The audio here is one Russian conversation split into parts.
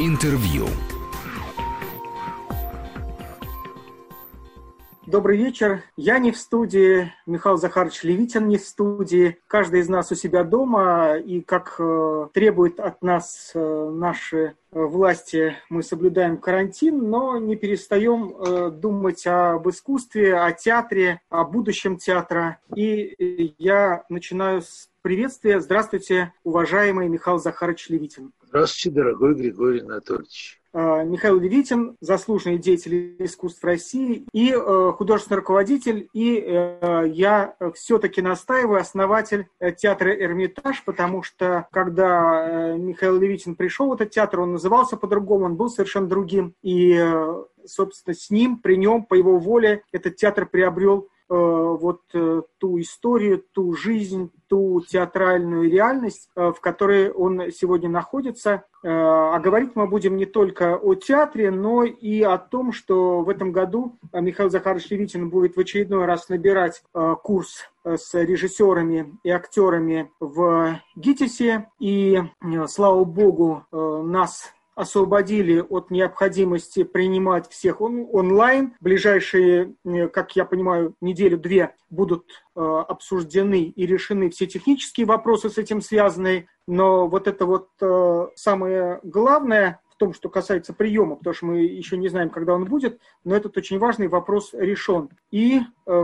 Интервью. Добрый вечер. Я не в студии, Михаил Захарович Левитин не в студии. Каждый из нас у себя дома, и как э, требует от нас э, наши власти, мы соблюдаем карантин, но не перестаем э, думать об искусстве, о театре, о будущем театра. И я начинаю с приветствия. Здравствуйте, уважаемый Михаил Захарович Левитин. Здравствуйте, дорогой Григорий Анатольевич. Э, Михаил Левитин, заслуженный деятель искусств России и э, художественный руководитель, и э, я все-таки настаиваю, основатель театра «Эрмитаж», потому что когда Михаил Левитин пришел в этот театр, он назывался по-другому, он был совершенно другим, и, собственно, с ним, при нем, по его воле, этот театр приобрел Э, вот э, ту историю, ту жизнь, ту театральную реальность, э, в которой он сегодня находится. А говорить мы будем не только о театре, но и о том, что в этом году Михаил Захарович Левитин будет в очередной раз набирать курс с режиссерами и актерами в ГИТИСе. И, слава богу, нас освободили от необходимости принимать всех он, онлайн. Ближайшие, как я понимаю, неделю-две будут э, обсуждены и решены все технические вопросы с этим связанные. Но вот это вот э, самое главное в том, что касается приема, потому что мы еще не знаем, когда он будет, но этот очень важный вопрос решен. И,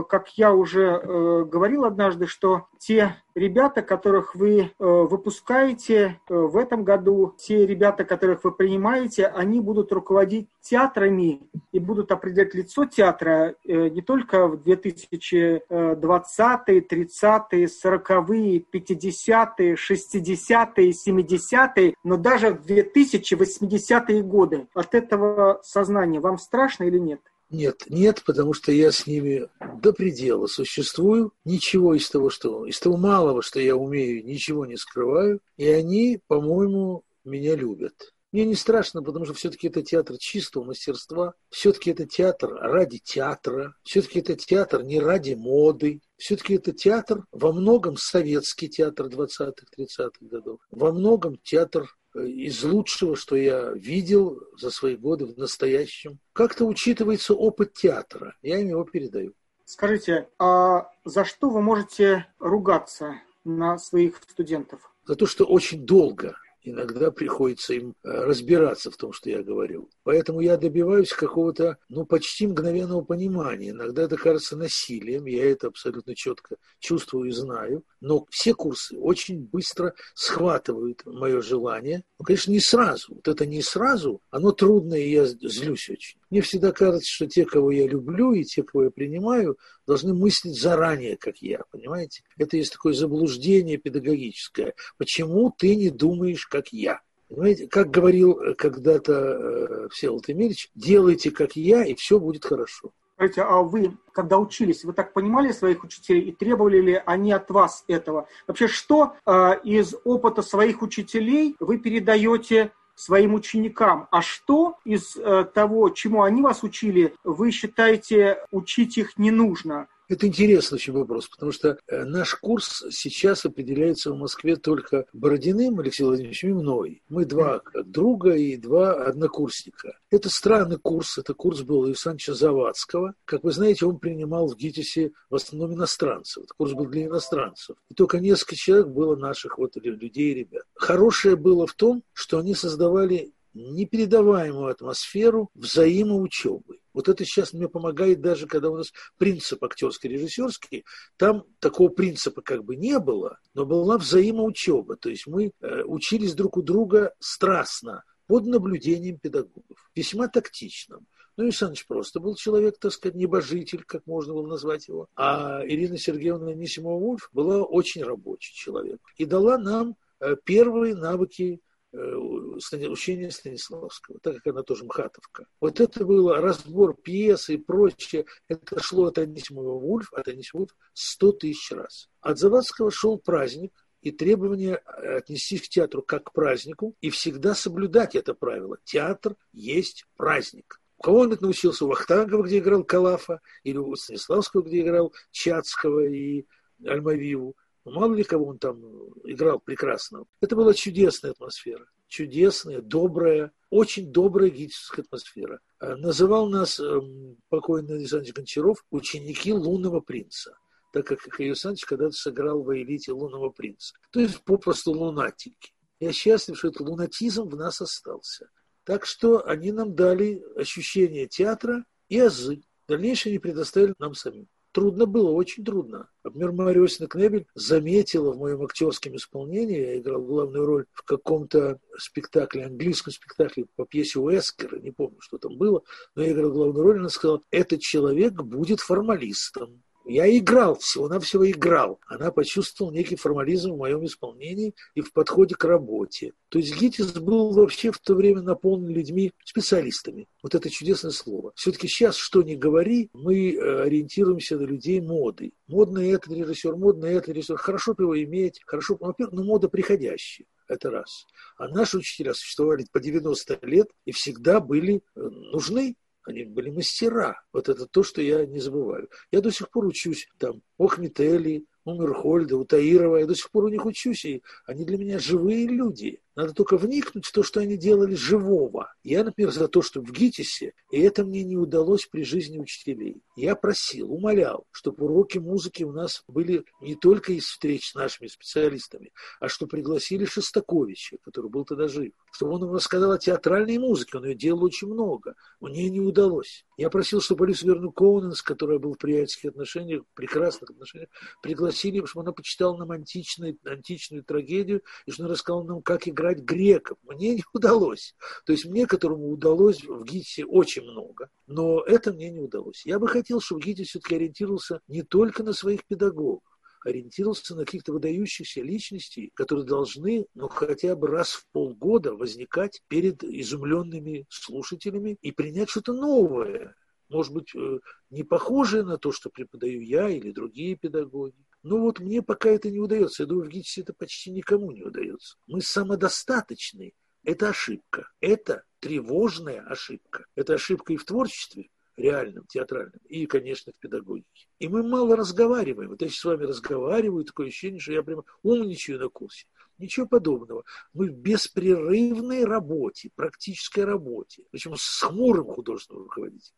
как я уже э, говорил однажды, что те ребята, которых вы э, выпускаете э, в этом году, те ребята, которых вы принимаете, они будут руководить театрами и будут определять лицо театра э, не только в 2020-е, 30-е, 40-е, 50-е, 60-е, 70-е, но даже в 2080-е годы. От этого сознания вам страшно или нет? Нет, нет, потому что я с ними до предела существую. Ничего из того, что из того малого, что я умею, ничего не скрываю. И они, по-моему, меня любят. Мне не страшно, потому что все-таки это театр чистого мастерства. Все-таки это театр ради театра. Все-таки это театр не ради моды. Все-таки это театр во многом советский театр 20-х, 30-х годов. Во многом театр из лучшего, что я видел за свои годы в настоящем. Как-то учитывается опыт театра. Я им его передаю. Скажите, а за что вы можете ругаться на своих студентов? За то, что очень долго иногда приходится им э, разбираться в том, что я говорю. Поэтому я добиваюсь какого-то, ну, почти мгновенного понимания. Иногда это кажется насилием, я это абсолютно четко чувствую и знаю. Но все курсы очень быстро схватывают мое желание. Ну, конечно, не сразу. Вот это не сразу, оно трудно, и я злюсь очень. Мне всегда кажется, что те, кого я люблю, и те, кого я принимаю, должны мыслить заранее, как я, понимаете? Это есть такое заблуждение педагогическое. Почему ты не думаешь, как я? Понимаете, как говорил э, когда-то э, Всеволод Эмильевич, делайте, как я, и все будет хорошо. Скажите, а вы, когда учились, вы так понимали своих учителей и требовали ли они от вас этого? Вообще, что э, из опыта своих учителей вы передаете своим ученикам. А что из э, того, чему они вас учили, вы считаете, учить их не нужно? Это интересный очень вопрос, потому что э, наш курс сейчас определяется в Москве только Бородиным Алексеем Владимировичем и мной. Мы два друга и два однокурсника. Это странный курс, это курс был Александра Завадского. Как вы знаете, он принимал в ГИТИСе в основном иностранцев. Это курс был для иностранцев. И только несколько человек было наших вот людей ребят. Хорошее было в том, что они создавали непередаваемую атмосферу взаимоучебы. Вот это сейчас мне помогает даже, когда у нас принцип актерский режиссерский, там такого принципа как бы не было, но была взаимоучеба. То есть мы э, учились друг у друга страстно, под наблюдением педагогов, весьма тактичным. Ну, Александрович просто был человек, так сказать, небожитель, как можно было назвать его. А Ирина Сергеевна Нисимова-Вульф была очень рабочий человек и дала нам э, первые навыки Э, учения Станиславского, так как она тоже МХАТовка. Вот это было разбор пьесы и прочее. Это шло от Анисимова Вульф, от Анисимова Вульф сто тысяч раз. От Завадского шел праздник, и требование отнести к театру как к празднику и всегда соблюдать это правило. Театр есть праздник. У кого он это научился? У Вахтангова, где играл Калафа, или у Станиславского, где играл Чацкого и Альмавиву. Мало ли кого он там играл прекрасно. Это была чудесная атмосфера. Чудесная, добрая, очень добрая гитическая атмосфера. Э, называл нас эм, покойный Александр Гончаров ученики лунного принца так как Михаил Александрович когда-то сыграл в элите лунного принца. То есть попросту лунатики. Я счастлив, что этот лунатизм в нас остался. Так что они нам дали ощущение театра и азы. Дальнейшее они предоставили нам самим. Трудно было, очень трудно. Например, Мария Осина Кнебель заметила в моем актерском исполнении, я играл главную роль в каком-то спектакле, английском спектакле по пьесе Уэскера, не помню, что там было, но я играл главную роль, она сказала, этот человек будет формалистом. Я играл, всего-навсего играл. Она почувствовала некий формализм в моем исполнении и в подходе к работе. То есть ГИТИС был вообще в то время наполнен людьми, специалистами. Вот это чудесное слово. Все-таки сейчас, что ни говори, мы э, ориентируемся на людей моды. Модный этот режиссер, модный этот режиссер. Хорошо бы его иметь, хорошо, во-первых, но мода приходящая. Это раз. А наши учителя существовали по 90 лет и всегда были э, нужны они были мастера. Вот это то, что я не забываю. Я до сих пор учусь там у Ахметели, у Мирхольда, у Таирова. Я до сих пор у них учусь, и они для меня живые люди. Надо только вникнуть в то, что они делали живого. Я, например, за то, что в ГИТИСе, и это мне не удалось при жизни учителей. Я просил, умолял, чтобы уроки музыки у нас были не только из встреч с нашими специалистами, а что пригласили Шостаковича, который был тогда жив, чтобы он нам рассказал о театральной музыке, он ее делал очень много. Мне не удалось. Я просил, чтобы Алису Верну Коуненс, которая была в приятельских отношениях, прекрасных отношениях, пригласили, чтобы она почитала нам античную, античную трагедию, и что она рассказала нам, как играть играть греков. Мне не удалось. То есть мне, которому удалось в ГИТИСе очень много, но это мне не удалось. Я бы хотел, чтобы ГИТИС все-таки ориентировался не только на своих педагогов, ориентировался на каких-то выдающихся личностей, которые должны, ну, хотя бы раз в полгода возникать перед изумленными слушателями и принять что-то новое, может быть, э, не похожее на то, что преподаю я или другие педагоги. Но вот мне пока это не удается. Я думаю, в ГИТИСе это почти никому не удается. Мы самодостаточны. Это ошибка. Это тревожная ошибка. Это ошибка и в творчестве, реальном, театральном, и, конечно, в педагогике. И мы мало разговариваем. Вот я сейчас с вами разговариваю, такое ощущение, что я прямо умничаю на курсе. Ничего подобного. Мы в беспрерывной работе, практической работе, причем с хмурым художественным руководителем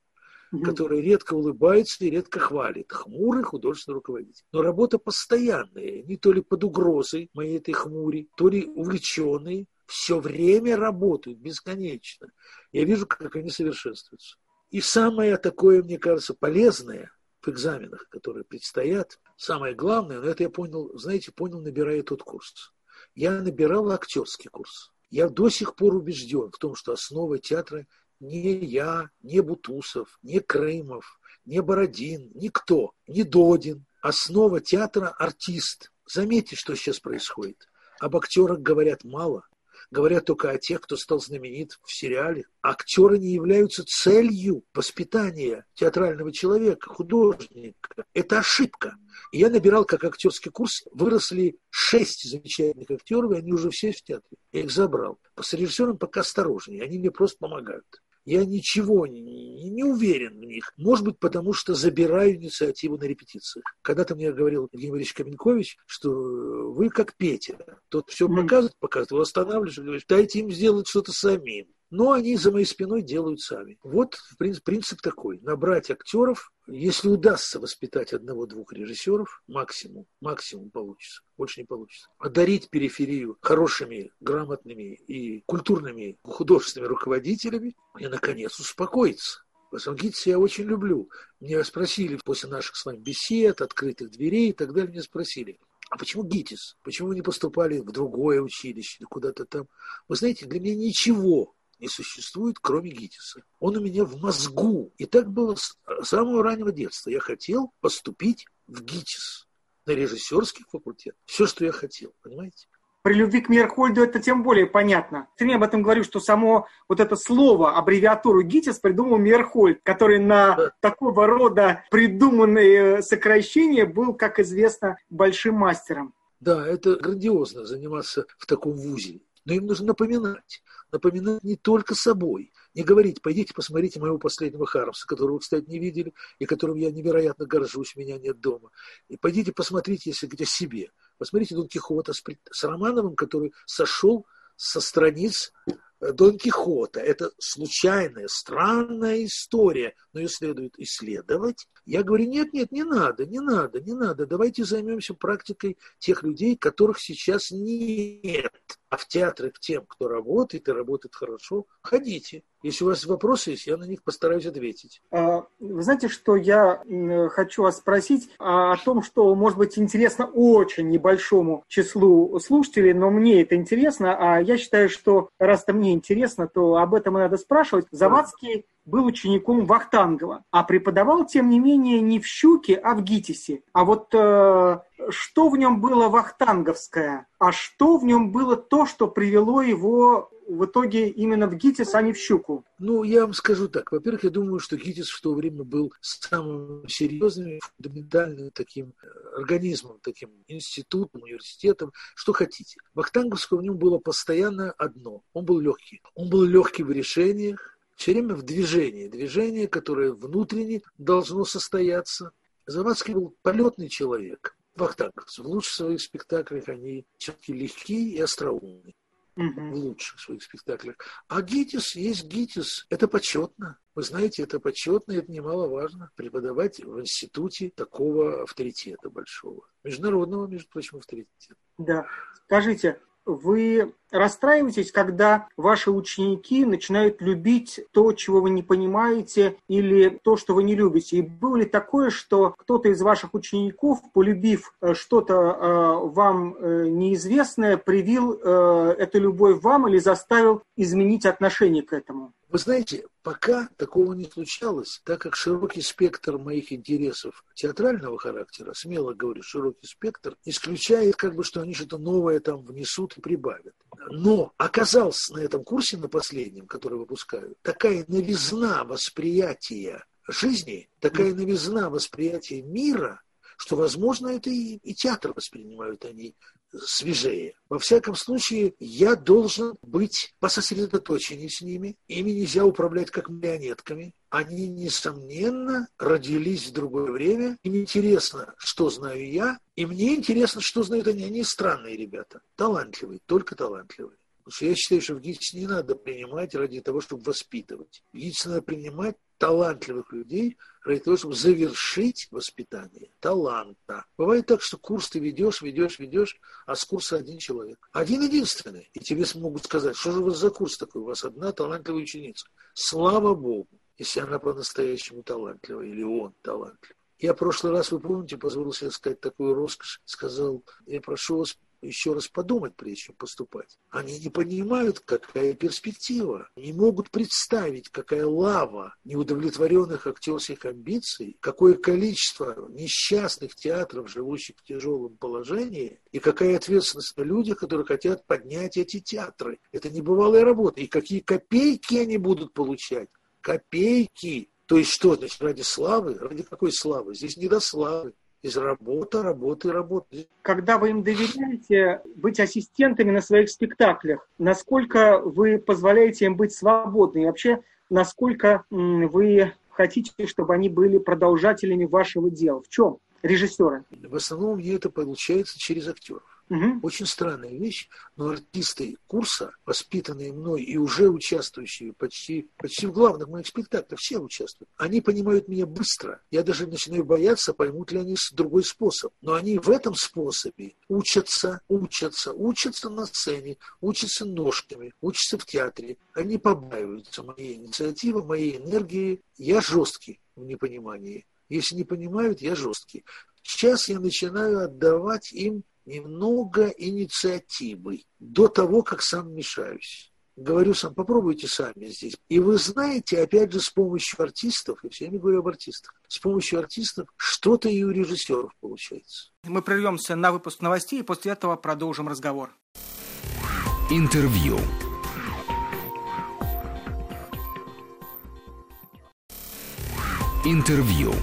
угу. который редко улыбается и редко хвалит. Хмурый художественный руководитель. Но работа постоянная, не то ли под угрозой моей этой хмури, то ли увлеченные, все время работают бесконечно. Я вижу, как они совершенствуются. И самое такое, мне кажется, полезное в экзаменах, которые предстоят, самое главное, но это я понял, знаете, понял, набирая тот курс. Я набирал актерский курс. Я до сих пор убежден в том, что основа театра ни я, ни Бутусов, ни Крымов, ни Бородин, никто, ни Додин. Основа театра – артист. Заметьте, что сейчас происходит. Об актерах говорят мало. Говорят только о тех, кто стал знаменит в сериале. Актеры не являются целью воспитания театрального человека, художника. Это ошибка. И я набирал как актерский курс, выросли шесть замечательных актеров, и они уже все в театре. Я их забрал. С режиссером пока осторожнее, они мне просто помогают. Я ничего не, не, уверен в них. Может быть, потому что забираю инициативу на репетициях. Когда-то мне говорил Евгений Борисович Каменкович, что вы как Петя. Тот все показывает, показывает, вы останавливаешь и говоришь, дайте им сделать что-то самим но они за моей спиной делают сами. Вот принцип, такой. Набрать актеров, если удастся воспитать одного-двух режиссеров, максимум, максимум получится, больше не получится. Одарить периферию хорошими, грамотными и культурными художественными руководителями и, наконец, успокоиться. Васангитса я очень люблю. Меня спросили после наших с вами бесед, открытых дверей и так далее, меня спросили, а почему ГИТИС? Почему вы не поступали в другое училище, куда-то там? Вы знаете, для меня ничего не существует, кроме ГИТИСа. Он у меня в мозгу. И так было с самого раннего детства. Я хотел поступить в ГИТИС на режиссерский факультет. Все, что я хотел, понимаете? При любви к Мирхольду это тем более понятно. Ты мне об этом говорю, что само вот это слово, аббревиатуру ГИТИС придумал Мирхольд, который на да. такого рода придуманные сокращения был, как известно, большим мастером. Да, это грандиозно заниматься в таком вузе. Но им нужно напоминать напоминать не только собой, не говорить, пойдите посмотрите моего последнего Хармса, которого вы, кстати, не видели, и которым я невероятно горжусь, меня нет дома. И пойдите посмотрите, если где себе. Посмотрите Дон Кихота с, с Романовым, который сошел со страниц Дон Кихота. Это случайная, странная история, но ее следует исследовать. Я говорю, нет, нет, не надо, не надо, не надо. Давайте займемся практикой тех людей, которых сейчас нет. А в театры к тем, кто работает и работает хорошо, ходите. Если у вас вопросы есть, я на них постараюсь ответить. А, вы знаете, что я хочу вас спросить о том, что может быть интересно очень небольшому числу слушателей, но мне это интересно, а я считаю, что раз это мне интересно, то об этом и надо спрашивать. Завадский был учеником Вахтангова, а преподавал, тем не менее, не в Щуке, а в ГИТИСе. А вот э, что в нем было вахтанговское, а что в нем было то, что привело его в итоге именно в ГИТИС, а не в Щуку? Ну, я вам скажу так. Во-первых, я думаю, что ГИТИС в то время был самым серьезным, фундаментальным таким э, организмом, таким институтом, университетом, что хотите. Вахтанговского в нем было постоянно одно. Он был легкий. Он был легкий в решениях, все время в движении. Движение, которое внутренне должно состояться. Завадский был полетный человек. Вахтанговцы в лучших своих спектаклях они все-таки легкие и остроумные. В лучших своих спектаклях. А ГИТИС есть ГИТИС. Это почетно. Вы знаете, это почетно, и это немаловажно. Преподавать в институте такого авторитета большого. Международного, между прочим, авторитета. Да. Скажите, вы расстраиваетесь, когда ваши ученики начинают любить то, чего вы не понимаете, или то, что вы не любите. И было ли такое, что кто-то из ваших учеников, полюбив э, что-то э, вам э, неизвестное, привил эту любовь вам или заставил изменить отношение к этому? Вы знаете, пока такого не случалось, так как широкий спектр моих интересов театрального характера, смело говорю, широкий спектр, исключает как бы, что они что-то новое там внесут и прибавят. Но оказался на этом курсе, на последнем, который выпускают, такая новизна восприятия жизни, такая новизна восприятия мира, что, возможно, это и, и театр воспринимают они свежее. Во всяком случае, я должен быть пососредоточеннее с ними. Ими нельзя управлять как марионетками. Они, несомненно, родились в другое время. Им интересно, что знаю я, и мне интересно, что знают они. Они странные ребята, талантливые, только талантливые. Потому что я считаю, что в ГИТИС не надо принимать ради того, чтобы воспитывать. В ГИТИС надо принимать талантливых людей ради того, чтобы завершить воспитание таланта. Бывает так, что курс ты ведешь, ведешь, ведешь, а с курса один человек. Один единственный. И тебе смогут сказать, что же у вас за курс такой? У вас одна талантливая ученица. Слава Богу, если она по-настоящему талантливая или он талантлив. Я в прошлый раз, вы помните, позволил себе сказать такую роскошь, сказал, я прошу вас еще раз подумать, прежде чем поступать. Они не понимают, какая перспектива, не могут представить, какая лава неудовлетворенных актерских амбиций, какое количество несчастных театров, живущих в тяжелом положении, и какая ответственность на людях, которые хотят поднять эти театры. Это небывалая работа. И какие копейки они будут получать. Копейки. То есть что, значит, ради славы? Ради какой славы? Здесь не до славы из работы, работы, работы. Когда вы им доверяете быть ассистентами на своих спектаклях, насколько вы позволяете им быть свободными? вообще, насколько вы хотите, чтобы они были продолжателями вашего дела? В чем режиссеры? В основном мне это получается через актеров. Угу. Очень странная вещь, но артисты курса, воспитанные мной и уже участвующие почти, почти в главных моих спектаклях, все участвуют, они понимают меня быстро. Я даже начинаю бояться, поймут ли они другой способ. Но они в этом способе учатся, учатся, учатся на сцене, учатся ножками, учатся в театре. Они побаиваются моей инициативы, моей энергии. Я жесткий в непонимании. Если не понимают, я жесткий. Сейчас я начинаю отдавать им немного инициативы до того, как сам мешаюсь. Говорю сам, попробуйте сами здесь. И вы знаете, опять же, с помощью артистов, я все время говорю об артистах, с помощью артистов что-то и у режиссеров получается. Мы прервемся на выпуск новостей и после этого продолжим разговор. Интервью. Интервью.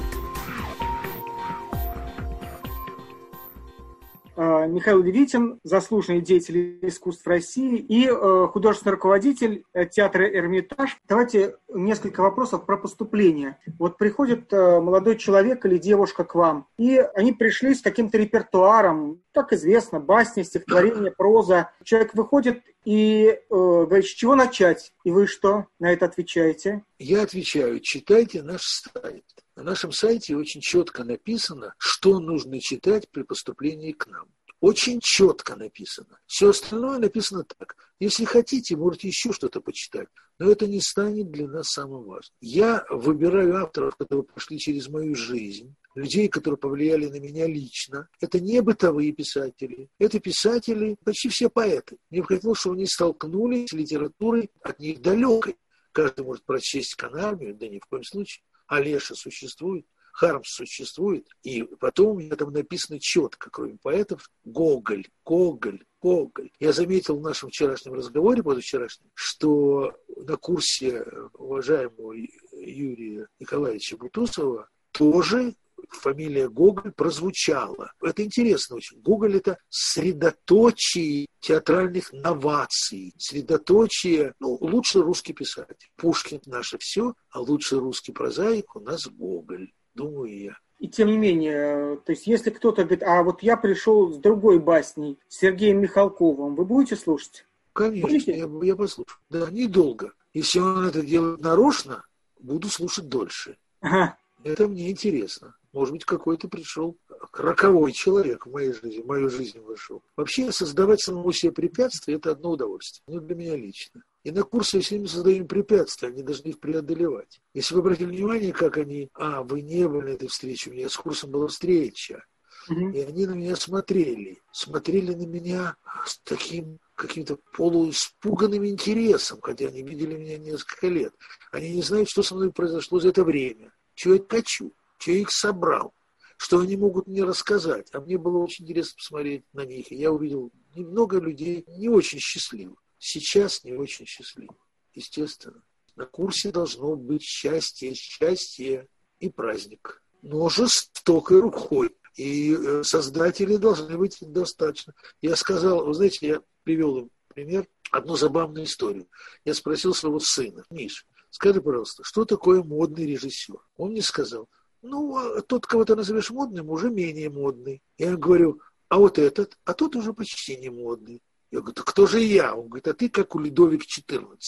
Михаил Левитин, заслуженный деятель искусств России и э, художественный руководитель э, театра «Эрмитаж». Давайте несколько вопросов про поступление. Вот приходит э, молодой человек или девушка к вам, и они пришли с каким-то репертуаром, как известно, басни, стихотворение, проза. Человек выходит и э, говорит, с чего начать? И вы что на это отвечаете? Я отвечаю, читайте наш сайт. На нашем сайте очень четко написано, что нужно читать при поступлении к нам. Очень четко написано. Все остальное написано так. Если хотите, можете еще что-то почитать. Но это не станет для нас самым важным. Я выбираю авторов, которые прошли через мою жизнь, людей, которые повлияли на меня лично. Это не бытовые писатели. Это писатели, почти все поэты. Мне хотелось, чтобы они столкнулись с литературой от них далекой. Каждый может прочесть Канармию, да ни в коем случае. Олеша существует, Хармс существует, и потом у меня там написано четко, кроме поэтов, Гоголь, Гоголь, Гоголь. Я заметил в нашем вчерашнем разговоре, позавчерашнем, что на курсе уважаемого Юрия Николаевича Бутусова тоже фамилия Гоголь прозвучала. Это интересно очень. Гоголь – это средоточие театральных новаций, средоточие, ну, лучший русский писатель. Пушкин – наше все, а лучший русский прозаик у нас Гоголь, думаю я. И тем не менее, то есть если кто-то говорит, а вот я пришел с другой басней, с Сергеем Михалковым, вы будете слушать? Конечно, я, я послушаю. Да, недолго. Если он это делает нарочно, буду слушать дольше. Ага. Это мне интересно. Может быть, какой-то пришел роковой человек в моей жизни, в мою жизнь вошел. Вообще, создавать самому себе препятствия – это одно удовольствие. Ну, для меня лично. И на курсе если мы создаем препятствия, они должны их преодолевать. Если вы обратили внимание, как они, а, вы не были на этой встрече, у меня с курсом была встреча, и они на меня смотрели, смотрели на меня с таким каким-то полуиспуганным интересом, хотя они видели меня несколько лет. Они не знают, что со мной произошло за это время, чего я хочу что я их собрал, что они могут мне рассказать. А мне было очень интересно посмотреть на них. И я увидел немного людей не очень счастливых. Сейчас не очень счастливых, естественно. На курсе должно быть счастье, счастье и праздник. Но жестокой рукой. И э, создатели должны быть достаточно. Я сказал, вы знаете, я привел им пример, одну забавную историю. Я спросил своего сына, Миш, скажи, пожалуйста, что такое модный режиссер? Он мне сказал, ну, а тот, кого ты назовешь модным, уже менее модный. Я говорю, а вот этот, а тот уже почти не модный. Я говорю, кто же я? Он говорит, а ты как у Ледовик XIV.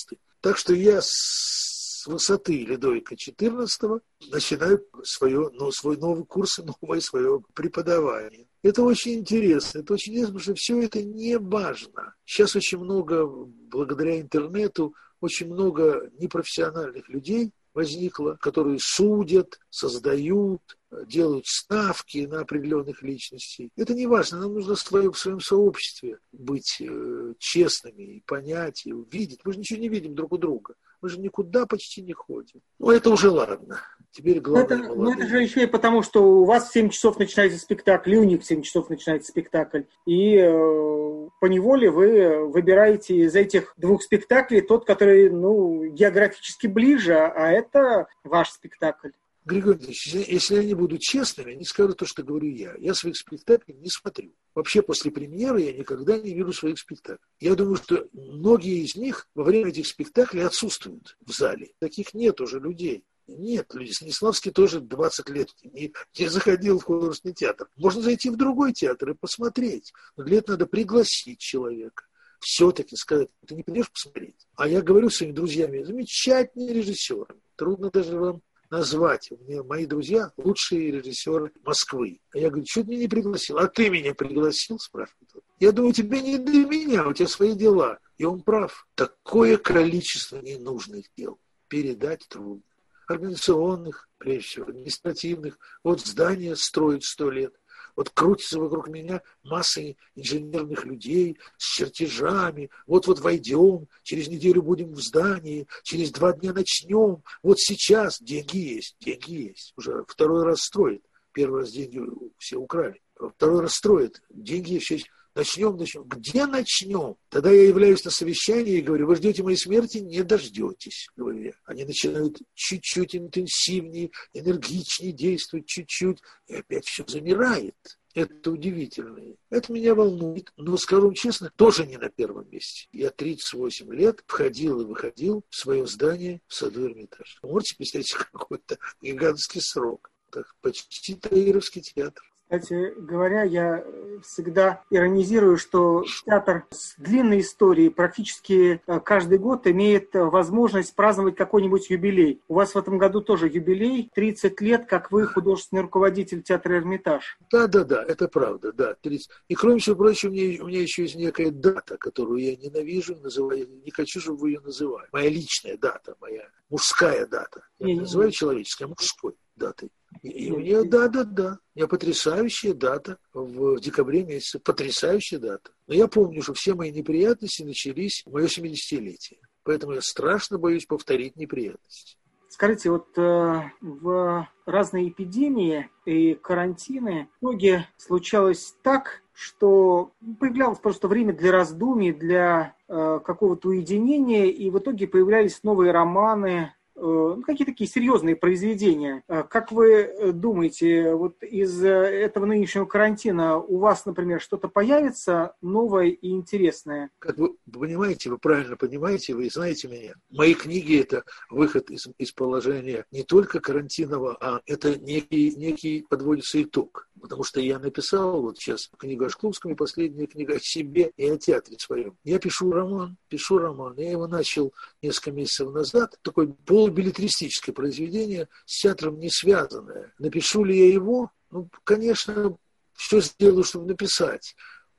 Так что я с высоты Ледовика XIV начинаю свое, ну, свой новый курс, новое свое преподавание. Это очень интересно. Это очень интересно, потому что все это не важно. Сейчас очень много, благодаря интернету, очень много непрофессиональных людей, возникло, которые судят, создают, делают ставки на определенных личностей. Это не важно, нам нужно в своем, сообществе быть э, честными и понять, и увидеть. Мы же ничего не видим друг у друга. Мы же никуда почти не ходим. Ну, это уже ладно. Теперь главное это, ну, это же еще и потому, что у вас в 7 часов начинается спектакль, и у них в 7 часов начинается спектакль. И э, по неволе вы выбираете из этих двух спектаклей тот, который ну, географически ближе, а это ваш спектакль. Григорий Ильич, если они будут честными, они скажут то, что говорю я. Я своих спектаклей не смотрю. Вообще после премьеры я никогда не вижу своих спектаклей. Я думаю, что многие из них во время этих спектаклей отсутствуют в зале. Таких нет уже людей. Нет, Станиславский тоже 20 лет не, не заходил в художественный театр. Можно зайти в другой театр и посмотреть. Но для этого надо пригласить человека. Все-таки сказать, ты не придешь посмотреть. А я говорю своими друзьями, замечательные режиссеры. Трудно даже вам назвать. У меня мои друзья лучшие режиссеры Москвы. А я говорю, что ты меня не пригласил? А ты меня пригласил, спрашивает он. Я думаю, тебе не до меня, у тебя свои дела. И он прав. Такое количество ненужных дел передать трудно. Организационных, прежде всего, административных. Вот здание строят сто лет – вот крутится вокруг меня масса инженерных людей с чертежами. Вот-вот войдем, через неделю будем в здании, через два дня начнем. Вот сейчас деньги есть, деньги есть. Уже второй раз строит. Первый раз деньги все украли. Второй раз строит. Деньги все Начнем, начнем. Где начнем? Тогда я являюсь на совещании и говорю, вы ждете моей смерти? Не дождетесь, говорю я. Они начинают чуть-чуть интенсивнее, энергичнее действовать, чуть-чуть. И опять все замирает. Это удивительно. Это меня волнует. Но, скажу честно, тоже не на первом месте. Я 38 лет входил и выходил в свое здание в саду Эрмитаж. Можете представить какой-то гигантский срок. Так, почти Таировский театр. Кстати говоря, я всегда иронизирую, что театр с длинной историей практически э, каждый год имеет возможность праздновать какой-нибудь юбилей. У вас в этом году тоже юбилей, 30 лет, как вы художественный руководитель театра «Эрмитаж». Да, да, да, это правда, да, 30. И кроме всего прочего, у меня, у меня еще есть некая дата, которую я ненавижу, называю, не хочу, чтобы вы ее называли. Моя личная дата, моя мужская дата. Я не, называю не, человеческой, а мужской датой. И у нее, да, да, да, у нее потрясающая дата в декабре месяце, потрясающая дата. Но я помню, что все мои неприятности начались в мое 70-летие. Поэтому я страшно боюсь повторить неприятности. Скажите, вот э, в разные эпидемии и карантины в итоге случалось так, что появлялось просто время для раздумий, для э, какого-то уединения, и в итоге появлялись новые романы, ну, какие такие серьезные произведения. Э, как вы э, думаете, вот из этого нынешнего карантина у вас, например, что-то появится новое и интересное? Как вы понимаете, вы правильно понимаете, вы знаете меня. Мои книги – это выход из, из положения не только карантинного, а это некий, некий подводится итог. Потому что я написал вот сейчас книгу о Шкловском и последняя книга о себе и о театре своем. Я пишу роман, пишу роман. Я его начал несколько месяцев назад. Такой полубилетристическое произведение с театром не связанное. Напишу ли я его? Ну, конечно, все сделаю, чтобы написать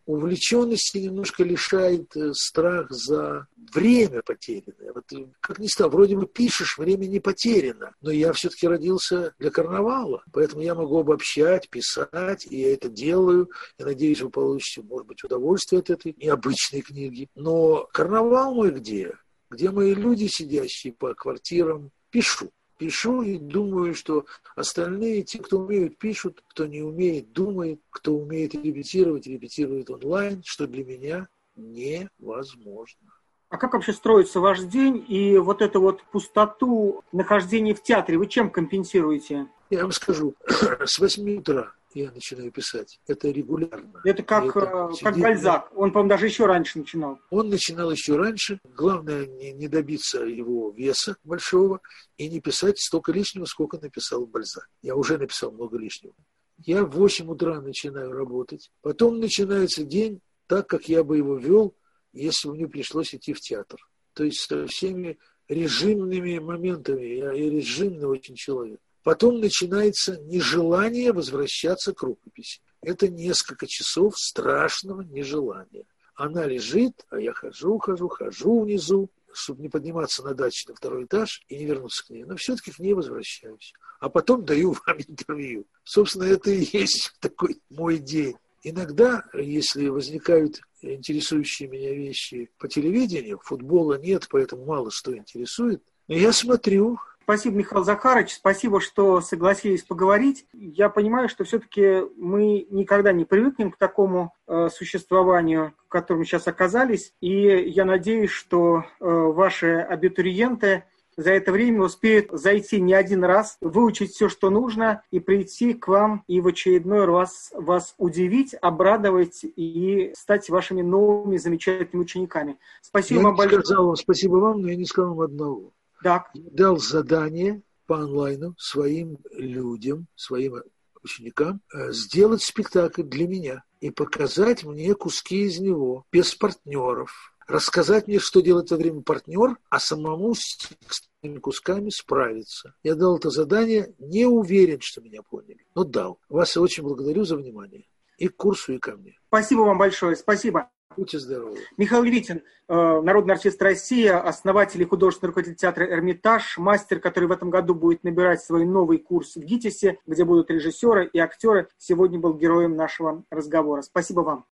увлеченности немножко лишает э, страх за время потерянное. Вот, э, как ни стало, вроде бы пишешь, время не потеряно, но я все-таки родился для карнавала, поэтому я могу обобщать, писать, и я это делаю. Я надеюсь, вы получите, может быть, удовольствие от этой необычной книги. Но карнавал мой где? Где мои люди, сидящие по квартирам, пишу пишу и думаю, что остальные, те, кто умеют, пишут, кто не умеет, думает, кто умеет репетировать, репетирует онлайн, что для меня невозможно. А как вообще строится ваш день и вот эту вот пустоту нахождения в театре вы чем компенсируете? Я вам скажу, с 8 утра я начинаю писать. Это регулярно. Это как, это э, как Бальзак. Он, по-моему, даже еще раньше начинал. Он начинал еще раньше. Главное не, не добиться его веса большого и не писать столько лишнего, сколько написал Бальзак. Я уже написал много лишнего. Я в 8 утра начинаю работать. Потом начинается день так, как я бы его вел, если бы мне пришлось идти в театр. То есть со всеми режимными моментами. Я, я режимный очень человек. Потом начинается нежелание возвращаться к рукописи. Это несколько часов страшного нежелания. Она лежит, а я хожу, хожу, хожу внизу, чтобы не подниматься на дачу на второй этаж и не вернуться к ней. Но все-таки к ней возвращаюсь. А потом даю вам интервью. Собственно, это и есть такой мой день. Иногда, если возникают интересующие меня вещи по телевидению, футбола нет, поэтому мало что интересует, я смотрю, Спасибо, Михаил Захарович, спасибо, что согласились поговорить. Я понимаю, что все-таки мы никогда не привыкнем к такому э, существованию, в котором сейчас оказались, и я надеюсь, что э, ваши абитуриенты за это время успеют зайти не один раз, выучить все, что нужно, и прийти к вам и в очередной раз вас удивить, обрадовать и стать вашими новыми замечательными учениками. Спасибо я вам большое. Сказал спасибо вам, но я не сказал вам одного. Так. Дал задание по онлайну своим людям, своим ученикам э, сделать спектакль для меня и показать мне куски из него без партнеров. Рассказать мне, что делать во время партнер, а самому с текстовыми кусками справиться. Я дал это задание, не уверен, что меня поняли, но дал. Вас очень благодарю за внимание. И к курсу, и ко мне. Спасибо вам большое. Спасибо. Будьте здоровы. Михаил Витин, э, народный артист России, основатель и художественный руководитель театра «Эрмитаж», мастер, который в этом году будет набирать свой новый курс в ГИТИСе, где будут режиссеры и актеры, сегодня был героем нашего разговора. Спасибо вам.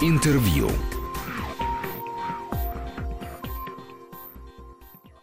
Интервью.